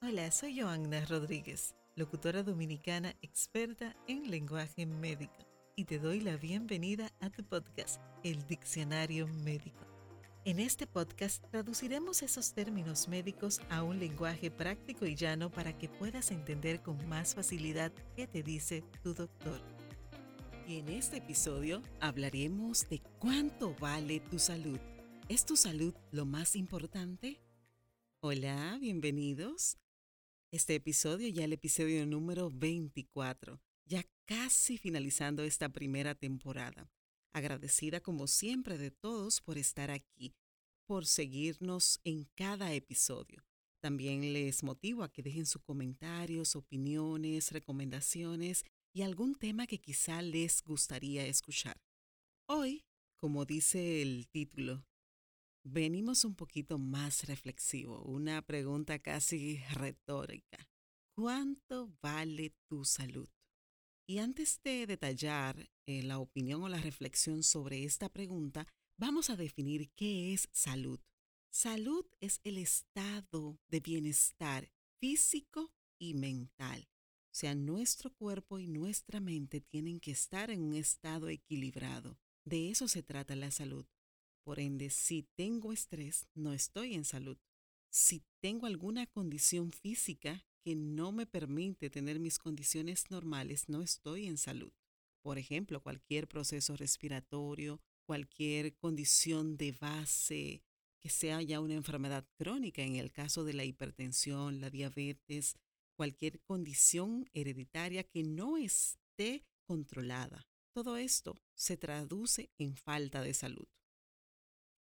Hola, soy Joanna Rodríguez, locutora dominicana experta en lenguaje médico, y te doy la bienvenida a tu podcast, El Diccionario Médico. En este podcast traduciremos esos términos médicos a un lenguaje práctico y llano para que puedas entender con más facilidad qué te dice tu doctor. Y en este episodio hablaremos de cuánto vale tu salud. ¿Es tu salud lo más importante? Hola, bienvenidos. Este episodio ya el episodio número 24, ya casi finalizando esta primera temporada. Agradecida como siempre de todos por estar aquí, por seguirnos en cada episodio. También les motivo a que dejen sus comentarios, opiniones, recomendaciones y algún tema que quizá les gustaría escuchar. Hoy, como dice el título, venimos un poquito más reflexivo, una pregunta casi retórica. ¿Cuánto vale tu salud? Y antes de detallar eh, la opinión o la reflexión sobre esta pregunta, vamos a definir qué es salud. Salud es el estado de bienestar físico y mental. O sea, nuestro cuerpo y nuestra mente tienen que estar en un estado equilibrado. De eso se trata la salud. Por ende, si tengo estrés, no estoy en salud. Si tengo alguna condición física que no me permite tener mis condiciones normales, no estoy en salud. Por ejemplo, cualquier proceso respiratorio, cualquier condición de base que sea ya una enfermedad crónica, en el caso de la hipertensión, la diabetes, cualquier condición hereditaria que no esté controlada. Todo esto se traduce en falta de salud.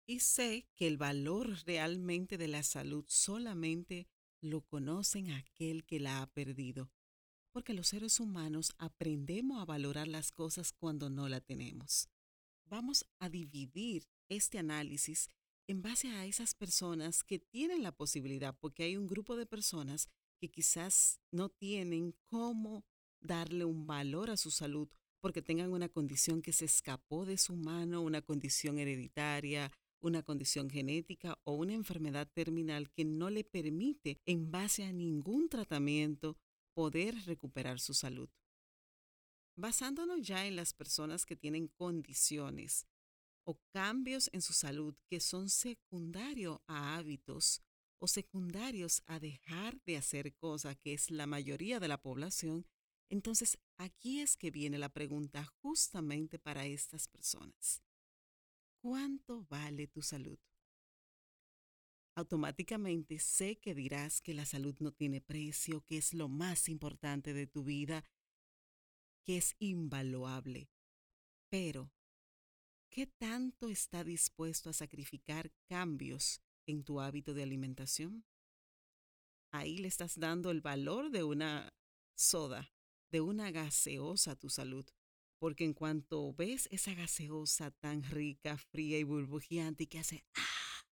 Y sé que el valor realmente de la salud solamente lo conocen aquel que la ha perdido, porque los seres humanos aprendemos a valorar las cosas cuando no la tenemos. Vamos a dividir este análisis en base a esas personas que tienen la posibilidad, porque hay un grupo de personas que quizás no tienen cómo darle un valor a su salud porque tengan una condición que se escapó de su mano, una condición hereditaria, una condición genética o una enfermedad terminal que no le permite, en base a ningún tratamiento, poder recuperar su salud. Basándonos ya en las personas que tienen condiciones o cambios en su salud que son secundarios a hábitos o secundarios a dejar de hacer cosas, que es la mayoría de la población, entonces aquí es que viene la pregunta justamente para estas personas. ¿Cuánto vale tu salud? Automáticamente sé que dirás que la salud no tiene precio, que es lo más importante de tu vida, que es invaluable. Pero, ¿qué tanto está dispuesto a sacrificar cambios en tu hábito de alimentación? Ahí le estás dando el valor de una soda, de una gaseosa a tu salud porque en cuanto ves esa gaseosa tan rica, fría y burbujeante y que hace ¡ah!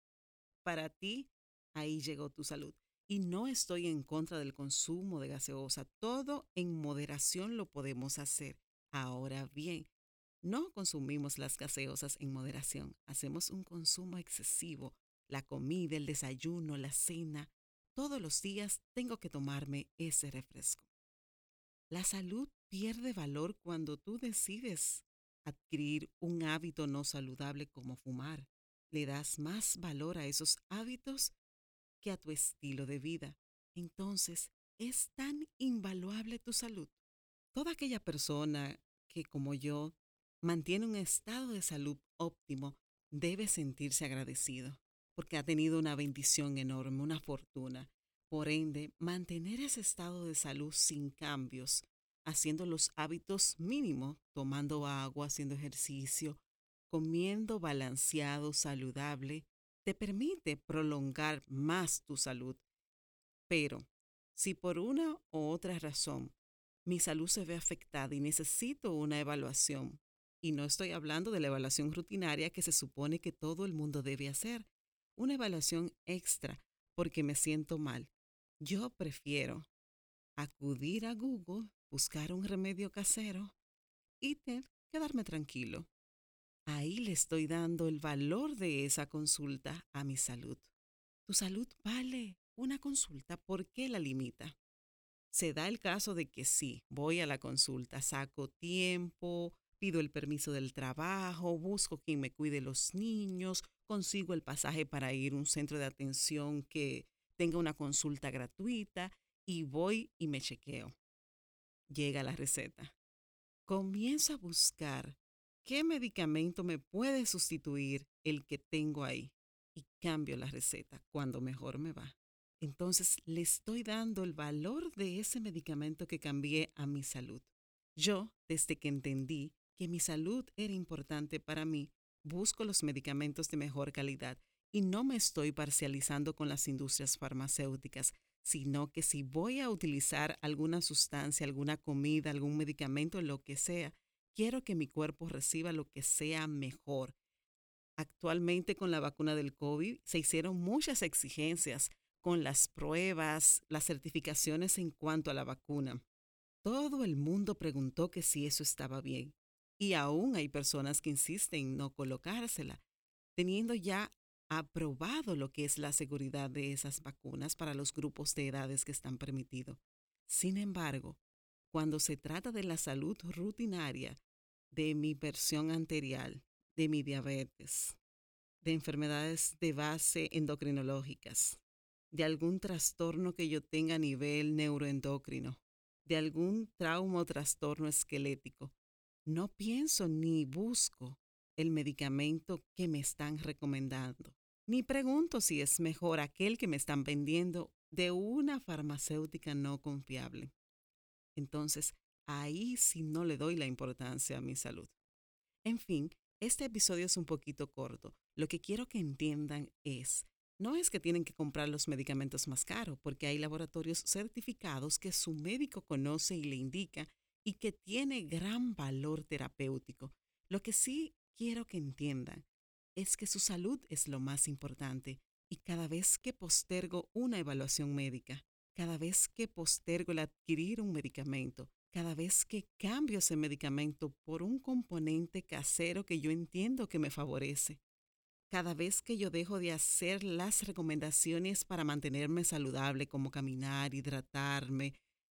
Para ti, ahí llegó tu salud. Y no estoy en contra del consumo de gaseosa. Todo en moderación lo podemos hacer. Ahora bien, no consumimos las gaseosas en moderación. Hacemos un consumo excesivo. La comida, el desayuno, la cena. Todos los días tengo que tomarme ese refresco. La salud pierde valor cuando tú decides adquirir un hábito no saludable como fumar. Le das más valor a esos hábitos que a tu estilo de vida. Entonces, es tan invaluable tu salud. Toda aquella persona que, como yo, mantiene un estado de salud óptimo debe sentirse agradecido, porque ha tenido una bendición enorme, una fortuna. Por ende, mantener ese estado de salud sin cambios haciendo los hábitos mínimos, tomando agua, haciendo ejercicio, comiendo balanceado, saludable, te permite prolongar más tu salud. Pero si por una u otra razón mi salud se ve afectada y necesito una evaluación, y no estoy hablando de la evaluación rutinaria que se supone que todo el mundo debe hacer, una evaluación extra porque me siento mal, yo prefiero acudir a Google buscar un remedio casero y quedarme tranquilo. Ahí le estoy dando el valor de esa consulta a mi salud. Tu salud vale, una consulta, ¿por qué la limita? Se da el caso de que sí, voy a la consulta, saco tiempo, pido el permiso del trabajo, busco quien me cuide los niños, consigo el pasaje para ir a un centro de atención que tenga una consulta gratuita y voy y me chequeo. Llega la receta. Comienzo a buscar qué medicamento me puede sustituir el que tengo ahí y cambio la receta cuando mejor me va. Entonces le estoy dando el valor de ese medicamento que cambié a mi salud. Yo, desde que entendí que mi salud era importante para mí, busco los medicamentos de mejor calidad y no me estoy parcializando con las industrias farmacéuticas, sino que si voy a utilizar alguna sustancia, alguna comida, algún medicamento, lo que sea, quiero que mi cuerpo reciba lo que sea mejor. Actualmente con la vacuna del COVID se hicieron muchas exigencias con las pruebas, las certificaciones en cuanto a la vacuna. Todo el mundo preguntó que si eso estaba bien. Y aún hay personas que insisten en no colocársela, teniendo ya aprobado lo que es la seguridad de esas vacunas para los grupos de edades que están permitidos. Sin embargo, cuando se trata de la salud rutinaria de mi versión anterior, de mi diabetes, de enfermedades de base endocrinológicas, de algún trastorno que yo tenga a nivel neuroendocrino, de algún trauma o trastorno esquelético, no pienso ni busco el medicamento que me están recomendando, ni pregunto si es mejor aquel que me están vendiendo de una farmacéutica no confiable. Entonces, ahí sí no le doy la importancia a mi salud. En fin, este episodio es un poquito corto. Lo que quiero que entiendan es, no es que tienen que comprar los medicamentos más caros, porque hay laboratorios certificados que su médico conoce y le indica y que tiene gran valor terapéutico. Lo que sí quiero que entiendan es que su salud es lo más importante y cada vez que postergo una evaluación médica, cada vez que postergo el adquirir un medicamento, cada vez que cambio ese medicamento por un componente casero que yo entiendo que me favorece, cada vez que yo dejo de hacer las recomendaciones para mantenerme saludable, como caminar, hidratarme,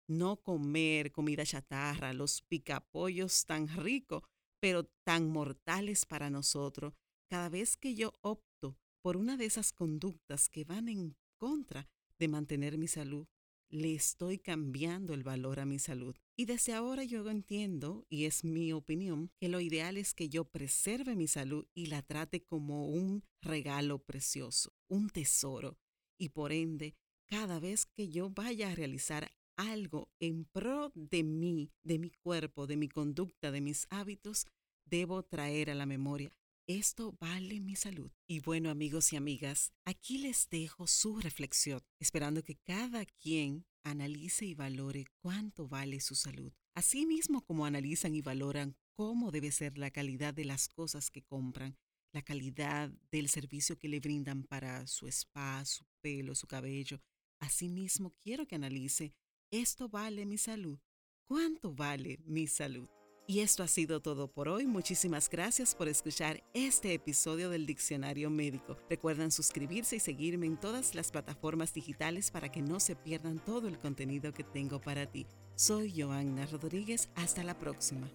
no comer comida chatarra, los picapollos tan ricos, pero tan mortales para nosotros, cada vez que yo opto por una de esas conductas que van en contra de mantener mi salud, le estoy cambiando el valor a mi salud. Y desde ahora yo entiendo, y es mi opinión, que lo ideal es que yo preserve mi salud y la trate como un regalo precioso, un tesoro. Y por ende, cada vez que yo vaya a realizar algo en pro de mí, de mi cuerpo, de mi conducta, de mis hábitos, debo traer a la memoria. Esto vale mi salud. Y bueno amigos y amigas, aquí les dejo su reflexión, esperando que cada quien analice y valore cuánto vale su salud. Asimismo como analizan y valoran cómo debe ser la calidad de las cosas que compran, la calidad del servicio que le brindan para su spa, su pelo, su cabello. Asimismo quiero que analice ¿Esto vale mi salud? ¿Cuánto vale mi salud? Y esto ha sido todo por hoy. Muchísimas gracias por escuchar este episodio del Diccionario Médico. Recuerden suscribirse y seguirme en todas las plataformas digitales para que no se pierdan todo el contenido que tengo para ti. Soy Joanna Rodríguez. Hasta la próxima.